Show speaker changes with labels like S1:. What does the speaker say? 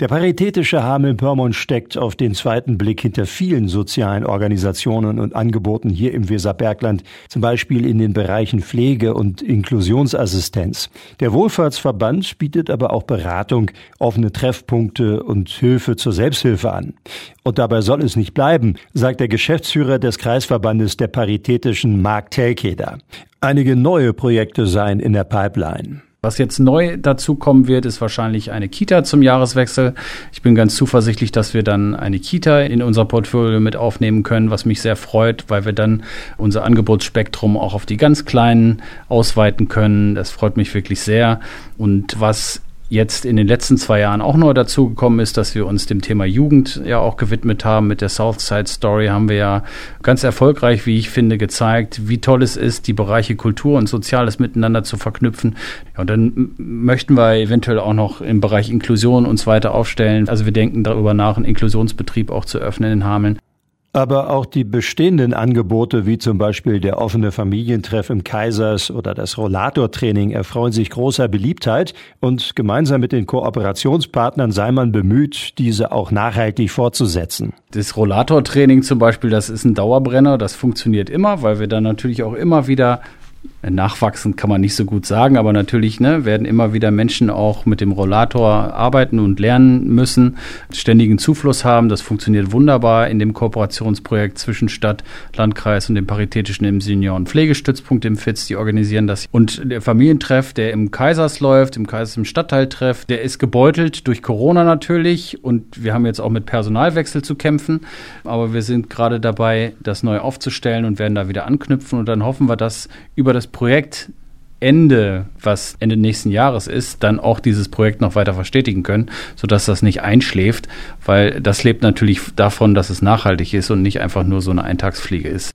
S1: Der Paritätische Hameln-Pyrmont steckt auf den zweiten Blick hinter vielen sozialen Organisationen und Angeboten hier im Weserbergland, zum Beispiel in den Bereichen Pflege und Inklusionsassistenz. Der Wohlfahrtsverband bietet aber auch Beratung, offene Treffpunkte und Hilfe zur Selbsthilfe an. Und dabei soll es nicht bleiben, sagt der Geschäftsführer des Kreisverbandes der Paritätischen Mark Telkeder. Einige neue Projekte seien in der Pipeline.
S2: Was jetzt neu dazukommen wird, ist wahrscheinlich eine Kita zum Jahreswechsel. Ich bin ganz zuversichtlich, dass wir dann eine Kita in unser Portfolio mit aufnehmen können, was mich sehr freut, weil wir dann unser Angebotsspektrum auch auf die ganz Kleinen ausweiten können. Das freut mich wirklich sehr. Und was jetzt in den letzten zwei Jahren auch neu dazugekommen ist, dass wir uns dem Thema Jugend ja auch gewidmet haben. Mit der Southside Story haben wir ja ganz erfolgreich, wie ich finde, gezeigt, wie toll es ist, die Bereiche Kultur und Soziales miteinander zu verknüpfen. und dann möchten wir eventuell auch noch im Bereich Inklusion uns weiter aufstellen. Also wir denken darüber nach, einen Inklusionsbetrieb auch zu öffnen in Hameln.
S1: Aber auch die bestehenden Angebote, wie zum Beispiel der offene Familientreff im Kaisers oder das Rollatortraining, erfreuen sich großer Beliebtheit und gemeinsam mit den Kooperationspartnern sei man bemüht, diese auch nachhaltig fortzusetzen.
S2: Das Rollatortraining zum Beispiel, das ist ein Dauerbrenner, das funktioniert immer, weil wir dann natürlich auch immer wieder Nachwachsend kann man nicht so gut sagen, aber natürlich ne, werden immer wieder Menschen auch mit dem Rollator arbeiten und lernen müssen, ständigen Zufluss haben. Das funktioniert wunderbar in dem Kooperationsprojekt zwischen Stadt, Landkreis und dem Paritätischen im Senioren- und Pflegestützpunkt im FITZ. Die organisieren das. Und der Familientreff, der im Kaisers läuft, im Kaisers im Stadtteiltreff, der ist gebeutelt durch Corona natürlich. Und wir haben jetzt auch mit Personalwechsel zu kämpfen. Aber wir sind gerade dabei, das neu aufzustellen und werden da wieder anknüpfen. Und dann hoffen wir, dass über das Projekt Ende, was Ende nächsten Jahres ist, dann auch dieses Projekt noch weiter verstetigen können, sodass das nicht einschläft, weil das lebt natürlich davon, dass es nachhaltig ist und nicht einfach nur so eine Eintagsfliege ist.